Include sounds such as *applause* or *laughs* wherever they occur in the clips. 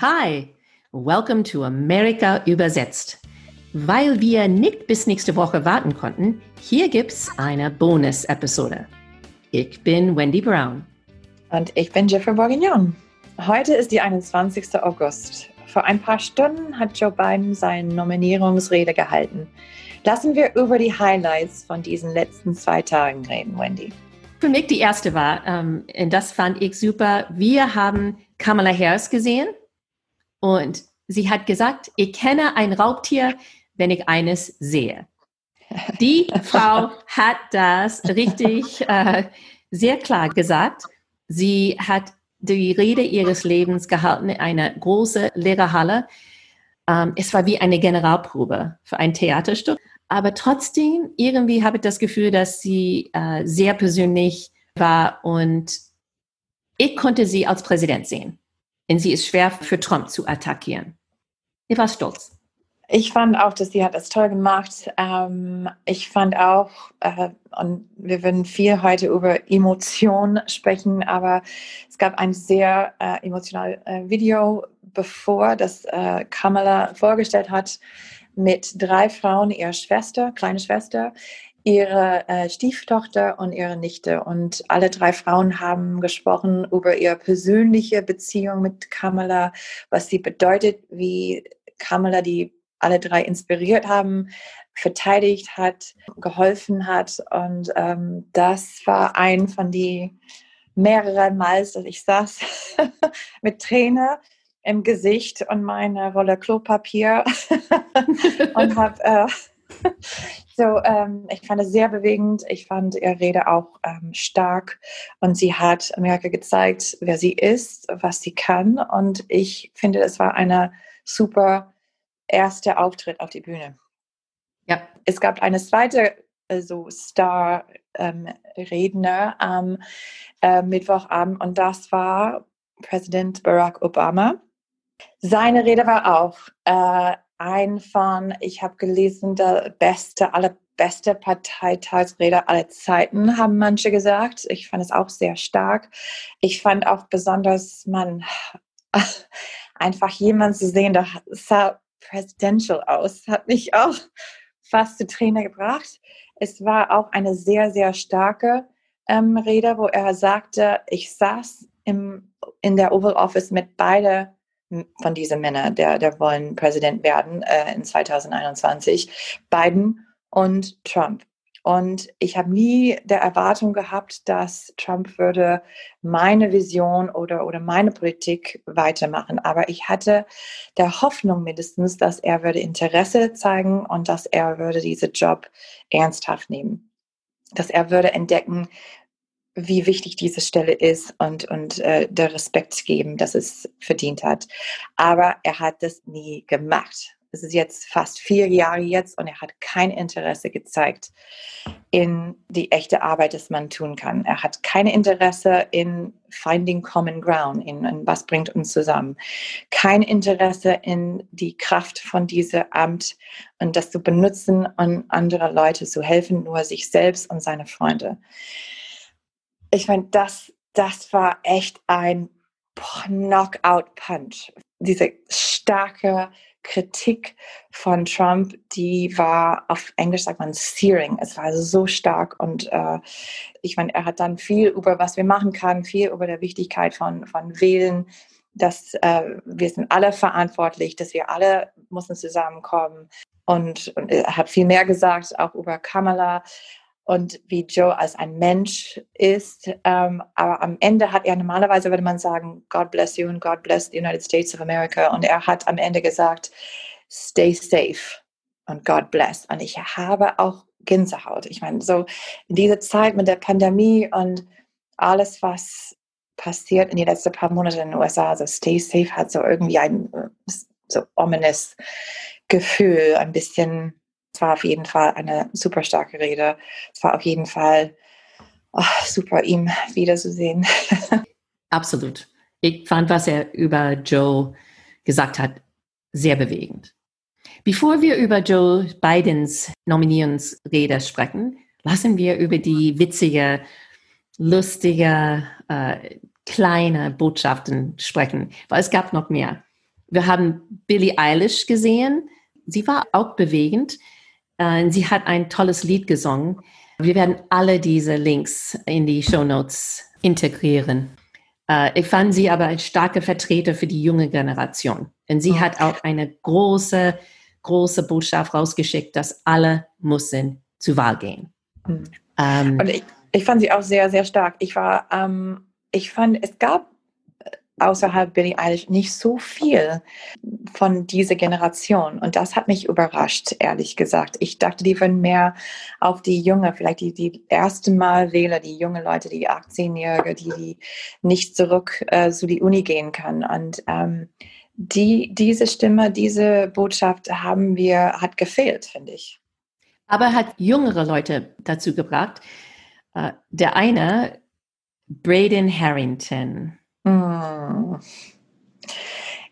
Hi, welcome to America übersetzt. Weil wir nicht bis nächste Woche warten konnten, hier gibt's eine Bonus-Episode. Ich bin Wendy Brown. Und ich bin Jeffrey Bourguignon. Heute ist die 21. August. Vor ein paar Stunden hat Joe Biden seine Nominierungsrede gehalten. Lassen wir über die Highlights von diesen letzten zwei Tagen reden, Wendy. Für mich die erste war, ähm, und das fand ich super, wir haben Kamala Harris gesehen und sie hat gesagt, ich kenne ein Raubtier, wenn ich eines sehe. Die *laughs* Frau hat das richtig äh, sehr klar gesagt. Sie hat die Rede ihres Lebens gehalten in einer großen Lehrerhalle. Ähm, es war wie eine Generalprobe für ein Theaterstück. Aber trotzdem, irgendwie habe ich das Gefühl, dass sie äh, sehr persönlich war und ich konnte sie als Präsident sehen. Denn sie ist schwer für Trump zu attackieren. Ich war stolz. Ich fand auch, dass sie hat das toll gemacht. Ähm, ich fand auch, äh, und wir werden viel heute über Emotionen sprechen, aber es gab ein sehr äh, emotionales äh, Video, bevor das äh, Kamala vorgestellt hat, mit drei Frauen, ihrer Schwester, kleine Schwester, ihre äh, Stieftochter und ihre Nichte. Und alle drei Frauen haben gesprochen über ihre persönliche Beziehung mit Kamala, was sie bedeutet, wie Kamala die alle drei inspiriert haben, verteidigt hat, geholfen hat. Und ähm, das war ein von die mehreren Mal, dass ich saß *laughs* mit Tränen im Gesicht und meine Rolle Klopapier *laughs* und habe äh, *laughs* so, ähm, ich fand es sehr bewegend. Ich fand ihre Rede auch ähm, stark und sie hat Amerika gezeigt, wer sie ist, was sie kann. Und ich finde, es war eine super erste Auftritt auf die Bühne. Ja. Es gab eine zweite also Star-Redner ähm, am äh, Mittwochabend und das war Präsident Barack Obama. Seine Rede war auch äh, ein von, ich habe gelesen, der beste, allerbeste Parteitagsrede aller Zeiten, haben manche gesagt. Ich fand es auch sehr stark. Ich fand auch besonders, man *laughs* einfach jemand zu sehen, der sah presidential aus, hat mich auch fast zu Tränen gebracht. Es war auch eine sehr, sehr starke ähm, Rede, wo er sagte, ich saß im, in der Oval Office mit beide von diesen Männern, der, der wollen Präsident werden äh, in 2021, Biden und Trump. Und ich habe nie der Erwartung gehabt, dass Trump würde meine Vision oder, oder meine Politik weitermachen. Aber ich hatte der Hoffnung mindestens, dass er würde Interesse zeigen und dass er würde diesen Job ernsthaft nehmen. Dass er würde entdecken, wie wichtig diese Stelle ist und, und äh, der Respekt geben, dass es verdient hat. Aber er hat das nie gemacht. Es ist jetzt fast vier Jahre jetzt und er hat kein Interesse gezeigt in die echte Arbeit, die man tun kann. Er hat kein Interesse in finding common ground, in, in was bringt uns zusammen. Kein Interesse in die Kraft von diesem Amt und das zu benutzen, um andere Leute zu helfen, nur sich selbst und seine Freunde ich meine, das, das war echt ein Knockout-Punch. Diese starke Kritik von Trump, die war auf Englisch sagt man searing. Es war so stark und äh, ich meine, er hat dann viel über was wir machen können, viel über der Wichtigkeit von, von Wählen, dass äh, wir sind alle verantwortlich, dass wir alle müssen zusammenkommen und, und er hat viel mehr gesagt, auch über Kamala und wie Joe als ein Mensch ist. Ähm, aber am Ende hat er normalerweise, würde man sagen, God bless you and God bless the United States of America. Und er hat am Ende gesagt, stay safe und God bless. Und ich habe auch Gänsehaut. Ich meine, so in dieser Zeit mit der Pandemie und alles, was passiert in den letzten paar Monaten in den USA, also stay safe hat so irgendwie ein so ominous Gefühl, ein bisschen es war auf jeden Fall eine super starke Rede. Es war auf jeden Fall oh, super, ihn wiederzusehen. *laughs* Absolut. Ich fand, was er über Joe gesagt hat, sehr bewegend. Bevor wir über Joe Bidens Nominierungsrede sprechen, lassen wir über die witzige, lustige, äh, kleine Botschaften sprechen, weil es gab noch mehr. Wir haben Billie Eilish gesehen. Sie war auch bewegend. Äh, sie hat ein tolles Lied gesungen. Wir werden alle diese Links in die Show Notes integrieren. Äh, ich fand sie aber als starke Vertreter für die junge Generation. Denn sie hat auch eine große, große Botschaft rausgeschickt, dass alle müssen zur Wahl gehen. Mhm. Ähm, Und ich, ich fand sie auch sehr, sehr stark. Ich war, ähm, ich fand, es gab außerhalb Billie Eilish nicht so viel von dieser Generation. Und das hat mich überrascht, ehrlich gesagt. Ich dachte, die würden mehr auf die junge, vielleicht die, die ersten Mal Wähler, die junge Leute, die 18-Jährige, die, die nicht zurück äh, zu die Uni gehen können. Und ähm, die, diese Stimme, diese Botschaft haben wir, hat gefehlt, finde ich. Aber hat jüngere Leute dazu gebracht. Äh, der eine, Braden Harrington, hm.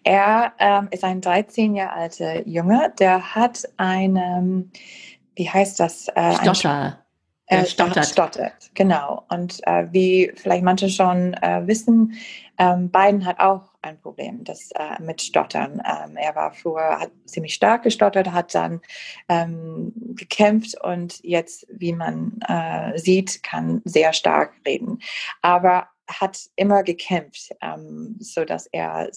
Er ähm, ist ein 13 Jahre alter Junge, der hat eine, wie heißt das? Äh, Stotter. Er äh, stottert. stottert. Genau. Und äh, wie vielleicht manche schon äh, wissen, ähm, Biden hat auch ein Problem das, äh, mit Stottern. Ähm, er war früher hat ziemlich stark gestottert, hat dann ähm, gekämpft und jetzt, wie man äh, sieht, kann sehr stark reden. Aber hat immer gekämpft, ähm, so dass er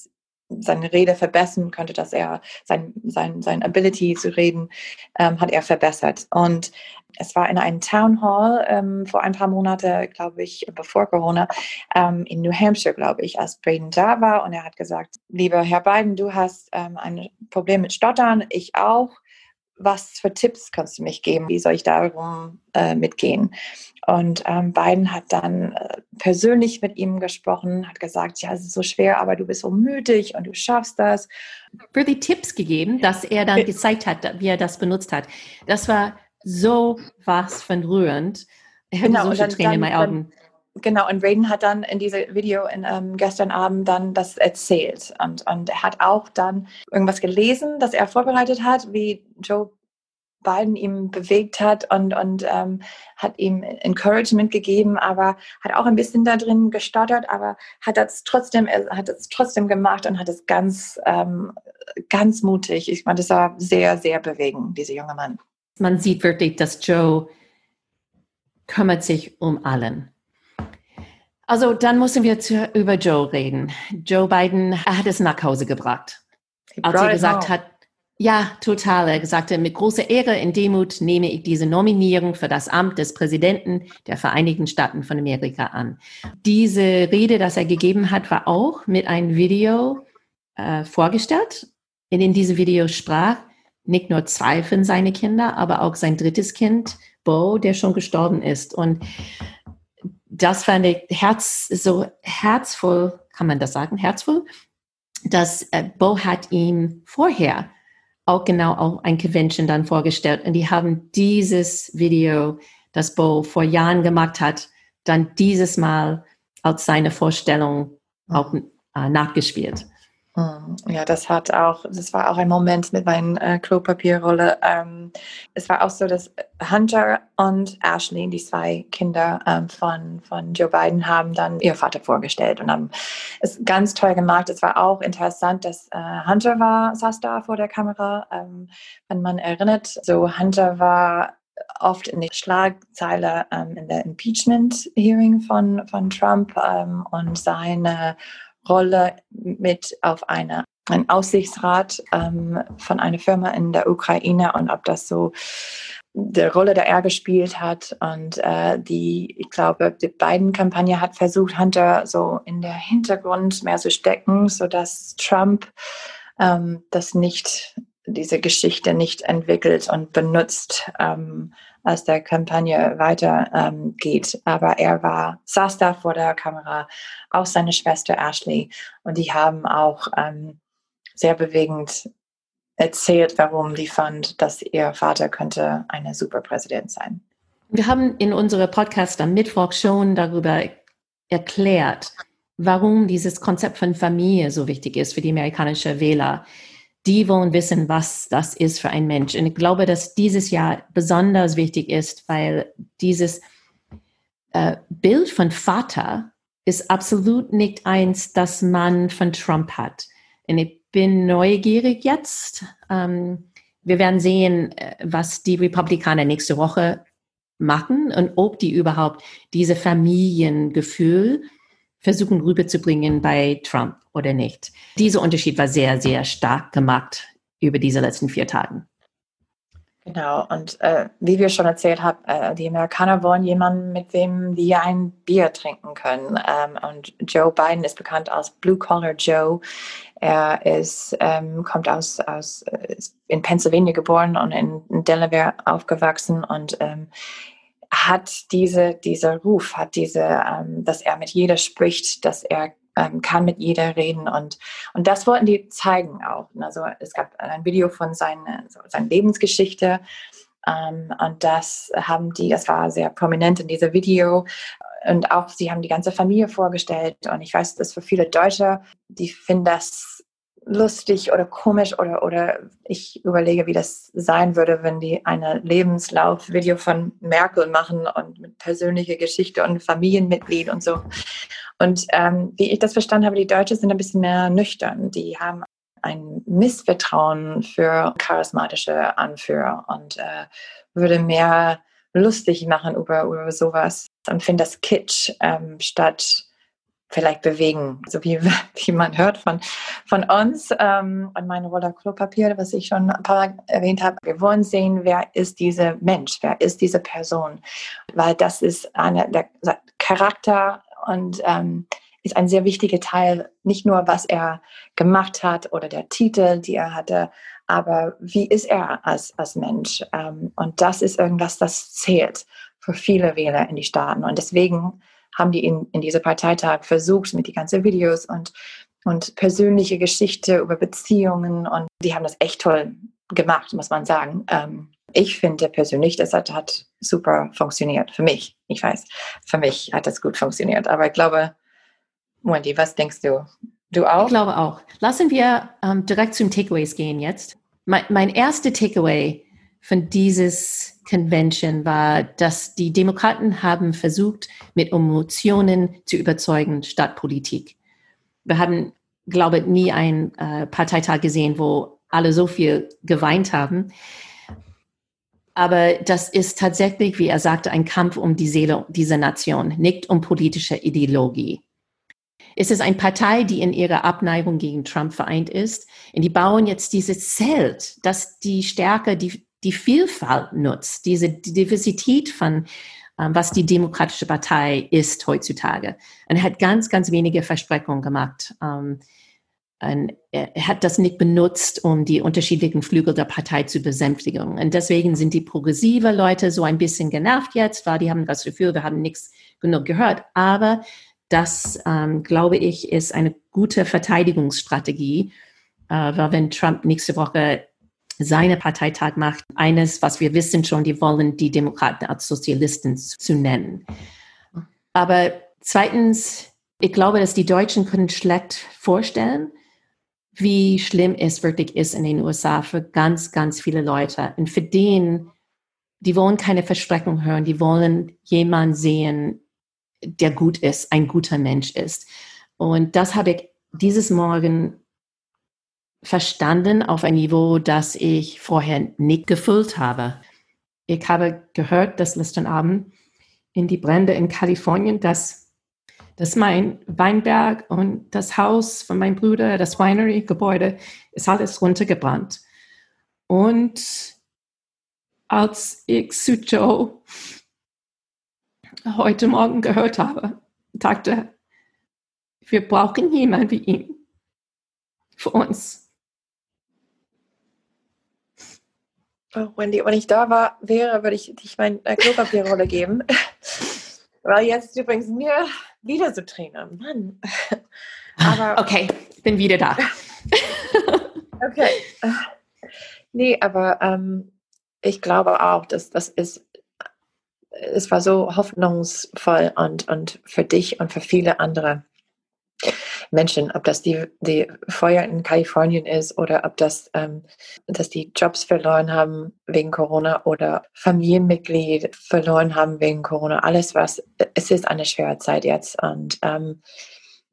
seine Rede verbessern konnte, dass er sein, sein, sein Ability zu reden ähm, hat er verbessert. Und es war in einem Town Hall ähm, vor ein paar Monaten, glaube ich, bevor Corona, ähm, in New Hampshire, glaube ich, als Braden da war. Und er hat gesagt, lieber Herr Biden, du hast ähm, ein Problem mit Stottern, ich auch was für Tipps kannst du mich geben? Wie soll ich darum äh, mitgehen? Und ähm, Biden hat dann äh, persönlich mit ihm gesprochen, hat gesagt, ja, es ist so schwer, aber du bist so mütig und du schaffst das. Wirklich Tipps gegeben, dass er dann gezeigt hat, wie er das benutzt hat. Das war so was von rührend. Er hatte genau, solche dann, Tränen in meinen Augen. Genau, und Raiden hat dann in diesem Video in, ähm, gestern Abend dann das erzählt. Und, und er hat auch dann irgendwas gelesen, das er vorbereitet hat, wie Joe Biden ihm bewegt hat und, und ähm, hat ihm Encouragement gegeben, aber hat auch ein bisschen da drin gestottert, aber hat das trotzdem, er hat es trotzdem gemacht und hat es ganz, ähm, ganz mutig. Ich meine, das war sehr, sehr bewegend, dieser junge Mann. Man sieht wirklich, dass Joe kümmert sich um allen. Also dann müssen wir zu, über Joe reden. Joe Biden hat es nach Hause gebracht. Als er gesagt hat, ja, total. Er sagte, mit großer Ehre in Demut nehme ich diese Nominierung für das Amt des Präsidenten der Vereinigten Staaten von Amerika an. Diese Rede, das er gegeben hat, war auch mit einem Video äh, vorgestellt. In diesem Video sprach nicht nur zwei von seinen Kindern, aber auch sein drittes Kind, Bo, der schon gestorben ist. Und das fand ich herz, so herzvoll, kann man das sagen, herzvoll, dass äh, Bo hat ihm vorher auch genau auch ein Convention dann vorgestellt und die haben dieses Video, das Bo vor Jahren gemacht hat, dann dieses Mal als seine Vorstellung auch äh, nachgespielt. Hm, ja, das hat auch, das war auch ein Moment mit meiner äh, Klopapierrolle. Ähm, es war auch so, dass Hunter und Ashley, die zwei Kinder ähm, von, von Joe Biden, haben dann ihr Vater vorgestellt und haben es ganz toll gemacht. Es war auch interessant, dass äh, Hunter war, saß da vor der Kamera. Ähm, wenn man erinnert, so Hunter war oft in der Schlagzeile ähm, in der Impeachment-Hearing von, von Trump ähm, und seine Rolle mit auf eine, einen Aussichtsrat ähm, von einer Firma in der Ukraine und ob das so die Rolle, die er gespielt hat. Und äh, die, ich glaube, die beiden Kampagne hat versucht, Hunter so in der Hintergrund mehr zu stecken, sodass Trump ähm, das nicht, diese Geschichte nicht entwickelt und benutzt, ähm, als der Kampagne weitergeht. Ähm, Aber er war, saß da vor der Kamera, auch seine Schwester Ashley. Und die haben auch ähm, sehr bewegend erzählt, warum die fand, dass ihr Vater könnte eine Superpräsident sein. Wir haben in unserem Podcast am Mittwoch schon darüber erklärt, warum dieses Konzept von Familie so wichtig ist für die amerikanischen Wähler die wollen wissen, was das ist für ein Mensch. Und ich glaube, dass dieses Jahr besonders wichtig ist, weil dieses äh, Bild von Vater ist absolut nicht eins, das man von Trump hat. Und ich bin neugierig jetzt. Ähm, wir werden sehen, äh, was die Republikaner nächste Woche machen und ob die überhaupt diese Familiengefühl versuchen rüberzubringen bei Trump oder nicht. Dieser Unterschied war sehr, sehr stark gemacht über diese letzten vier Tage. Genau, und äh, wie wir schon erzählt haben, äh, die Amerikaner wollen jemanden, mit dem wir ein Bier trinken können. Ähm, und Joe Biden ist bekannt als Blue Collar Joe. Er ist, ähm, kommt aus, aus äh, in Pennsylvania geboren und in, in Delaware aufgewachsen und ähm, hat diese, dieser Ruf, hat diese, ähm, dass er mit jeder spricht, dass er ähm, kann mit jeder reden und, und das wollten die zeigen auch. Also es gab ein Video von seiner, seiner Lebensgeschichte ähm, und das haben die, das war sehr prominent in diesem Video und auch sie haben die ganze Familie vorgestellt und ich weiß, dass für viele Deutsche, die finden das lustig oder komisch oder, oder ich überlege, wie das sein würde, wenn die eine Lebenslauf-Video von Merkel machen und mit persönlicher Geschichte und Familienmitglied und so. Und ähm, wie ich das verstanden habe, die Deutschen sind ein bisschen mehr nüchtern. Die haben ein Missvertrauen für charismatische Anführer und äh, würde mehr lustig machen über, über sowas und finde das Kitsch ähm, statt vielleicht bewegen, so wie, *laughs* wie man hört von, von uns ähm, und meine Roller Klopapier, was ich schon ein paar Mal erwähnt habe. Wir wollen sehen, wer ist dieser Mensch, wer ist diese Person, weil das ist eine, der Charakter und ähm, ist ein sehr wichtiger Teil, nicht nur was er gemacht hat oder der Titel, die er hatte, aber wie ist er als, als Mensch? Ähm, und das ist irgendwas, das zählt für viele Wähler in die Staaten. Und deswegen haben die in, in diese Parteitag versucht mit die ganzen Videos und, und persönliche Geschichte über Beziehungen und die haben das echt toll gemacht, muss man sagen. Ähm, ich finde persönlich, das hat, hat super funktioniert. Für mich, ich weiß, für mich hat das gut funktioniert. Aber ich glaube, Wendy, was denkst du? Du auch? Ich glaube auch. Lassen wir ähm, direkt zum Takeaways gehen jetzt. Mein, mein erster Takeaway von dieses Convention war, dass die Demokraten haben versucht, mit Emotionen zu überzeugen statt Politik. Wir haben, glaube ich, nie einen äh, Parteitag gesehen, wo alle so viel geweint haben. Aber das ist tatsächlich, wie er sagte, ein Kampf um die Seele dieser Nation, nicht um politische Ideologie. Es ist eine Partei, die in ihrer Abneigung gegen Trump vereint ist. Und die bauen jetzt dieses Zelt, das die Stärke, die die Vielfalt nutzt, diese Diversität von ähm, was die Demokratische Partei ist heutzutage. Und er hat ganz, ganz wenige Versprechungen gemacht. Ähm, er hat das nicht benutzt, um die unterschiedlichen Flügel der Partei zu besänftigen. Und deswegen sind die progressive Leute so ein bisschen genervt jetzt, weil die haben das Gefühl, wir haben nichts genug gehört. Aber das, ähm, glaube ich, ist eine gute Verteidigungsstrategie, äh, weil wenn Trump nächste Woche seine Parteitag macht, eines, was wir wissen schon, die wollen die Demokraten als Sozialisten zu nennen. Aber zweitens, ich glaube, dass die Deutschen können schlecht vorstellen, wie schlimm es wirklich ist in den USA für ganz, ganz viele Leute. Und für den, die wollen keine Versprechung hören, die wollen jemanden sehen, der gut ist, ein guter Mensch ist. Und das habe ich dieses Morgen verstanden auf ein Niveau, das ich vorher nicht gefüllt habe. Ich habe gehört, dass letzten Abend in die Brände in Kalifornien, dass, dass mein Weinberg und das Haus von meinem Bruder, das Winery-Gebäude, ist alles runtergebrannt. Und als ich Sucho heute Morgen gehört habe, dachte, wir brauchen jemanden wie ihn für uns. Oh, Wendy, wenn ich da war, wäre, würde ich dich meine äh, Klopapierrolle geben. *laughs* Weil jetzt übrigens mir wieder so Tränen. Mann. Aber, okay, bin wieder da. *laughs* okay. Nee, aber ähm, ich glaube auch, dass das ist, es war so hoffnungsvoll und, und für dich und für viele andere Menschen, ob das die, die Feuer in Kalifornien ist oder ob das, ähm, dass die Jobs verloren haben wegen Corona oder Familienmitglied verloren haben wegen Corona. Alles was, es ist eine schwere Zeit jetzt und ähm,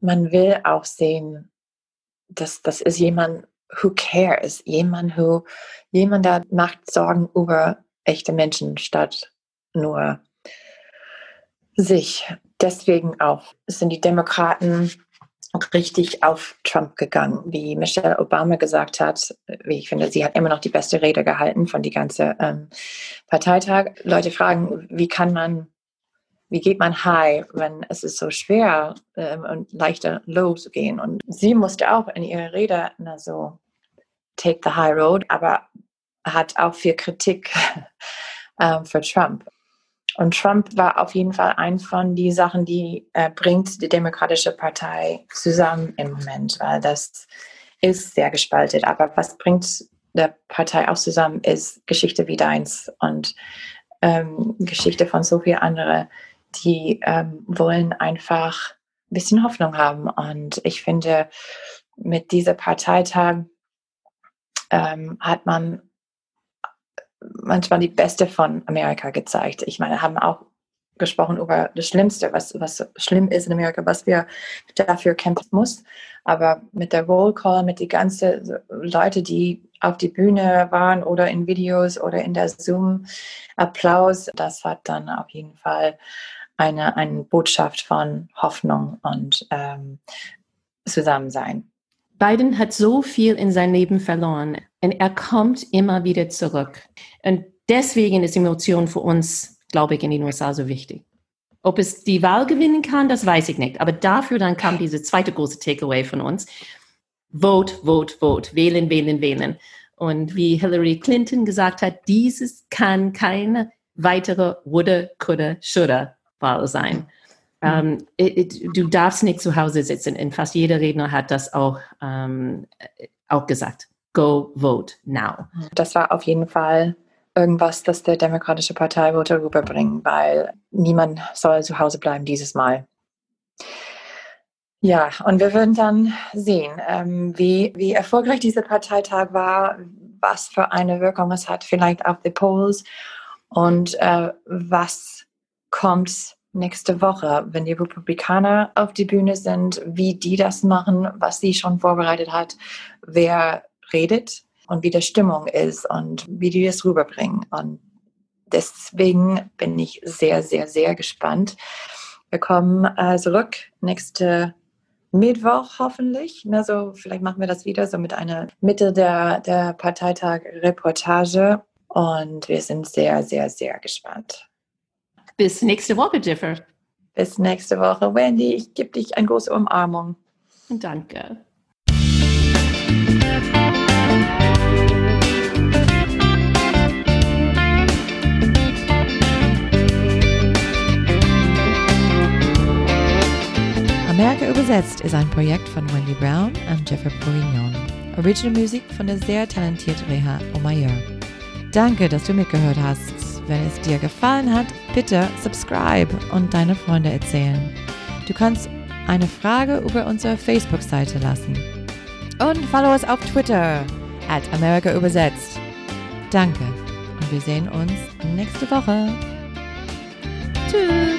man will auch sehen, das, das ist jemand, who cares, jemand, who, jemand, der macht Sorgen über echte Menschen statt nur sich. Deswegen auch sind die Demokraten richtig auf Trump gegangen, wie Michelle Obama gesagt hat. Wie ich finde, sie hat immer noch die beste Rede gehalten von die ganze ähm, Parteitag. Leute fragen, wie kann man, wie geht man high, wenn es ist so schwer ähm, und leichter low zu gehen. Und sie musste auch in ihrer Rede na so take the high road, aber hat auch viel Kritik *laughs* äh, für Trump. Und Trump war auf jeden Fall ein von den Sachen, die äh, bringt die Demokratische Partei zusammen im Moment, weil das ist sehr gespalten. Aber was bringt der Partei auch zusammen, ist Geschichte wie deins und ähm, Geschichte von so vielen anderen, die ähm, wollen einfach ein bisschen Hoffnung haben. Und ich finde, mit dieser Parteitag ähm, hat man manchmal die Beste von Amerika gezeigt. Ich meine, haben auch gesprochen über das Schlimmste, was, was schlimm ist in Amerika, was wir dafür kämpfen muss. Aber mit der Roll Call, mit die ganzen Leute, die auf die Bühne waren oder in Videos oder in der Zoom-Applaus, das hat dann auf jeden Fall eine, eine Botschaft von Hoffnung und ähm, Zusammensein. Biden hat so viel in sein Leben verloren und er kommt immer wieder zurück. Und deswegen ist Emotion für uns, glaube ich, in den USA so wichtig. Ob es die Wahl gewinnen kann, das weiß ich nicht. Aber dafür dann kam diese zweite große Takeaway von uns. Vote, vote, vote. Wählen, wählen, wählen. Und wie Hillary Clinton gesagt hat, dieses kann keine weitere woulda, coulda, shoulda Wahl sein. Um, ähm, it, it, du darfst nicht zu Hause sitzen. Und fast jeder Redner hat das auch, um, ähm, auch gesagt. Go vote now. Das war auf jeden Fall irgendwas, das der Demokratische Partei wollte rüberbringen, weil niemand soll zu Hause bleiben dieses Mal. Ja, und wir würden dann sehen, ähm, wie, wie erfolgreich dieser Parteitag war, was für eine Wirkung es hat, vielleicht auf die Polls und äh, was kommt nächste Woche, wenn die Republikaner auf die Bühne sind, wie die das machen, was sie schon vorbereitet hat, wer redet und wie die Stimmung ist und wie die das rüberbringen. Und deswegen bin ich sehr, sehr, sehr gespannt. Wir kommen äh, zurück nächste Mittwoch hoffentlich. Also vielleicht machen wir das wieder so mit einer Mitte der, der Parteitag-Reportage. Und wir sind sehr, sehr, sehr gespannt. Bis nächste Woche, Jiffer. Bis nächste Woche. Wendy, ich gebe dich eine große Umarmung. Danke. Amerika übersetzt ist ein Projekt von Wendy Brown und Jeffrey Bourignon. Original Musik von der sehr talentierten Reha Omayer. Danke, dass du mitgehört hast. Wenn es dir gefallen hat, bitte subscribe und deine Freunde erzählen. Du kannst eine Frage über unsere Facebook-Seite lassen. Und follow uns auf Twitter at America übersetzt. Danke und wir sehen uns nächste Woche. Tschüss.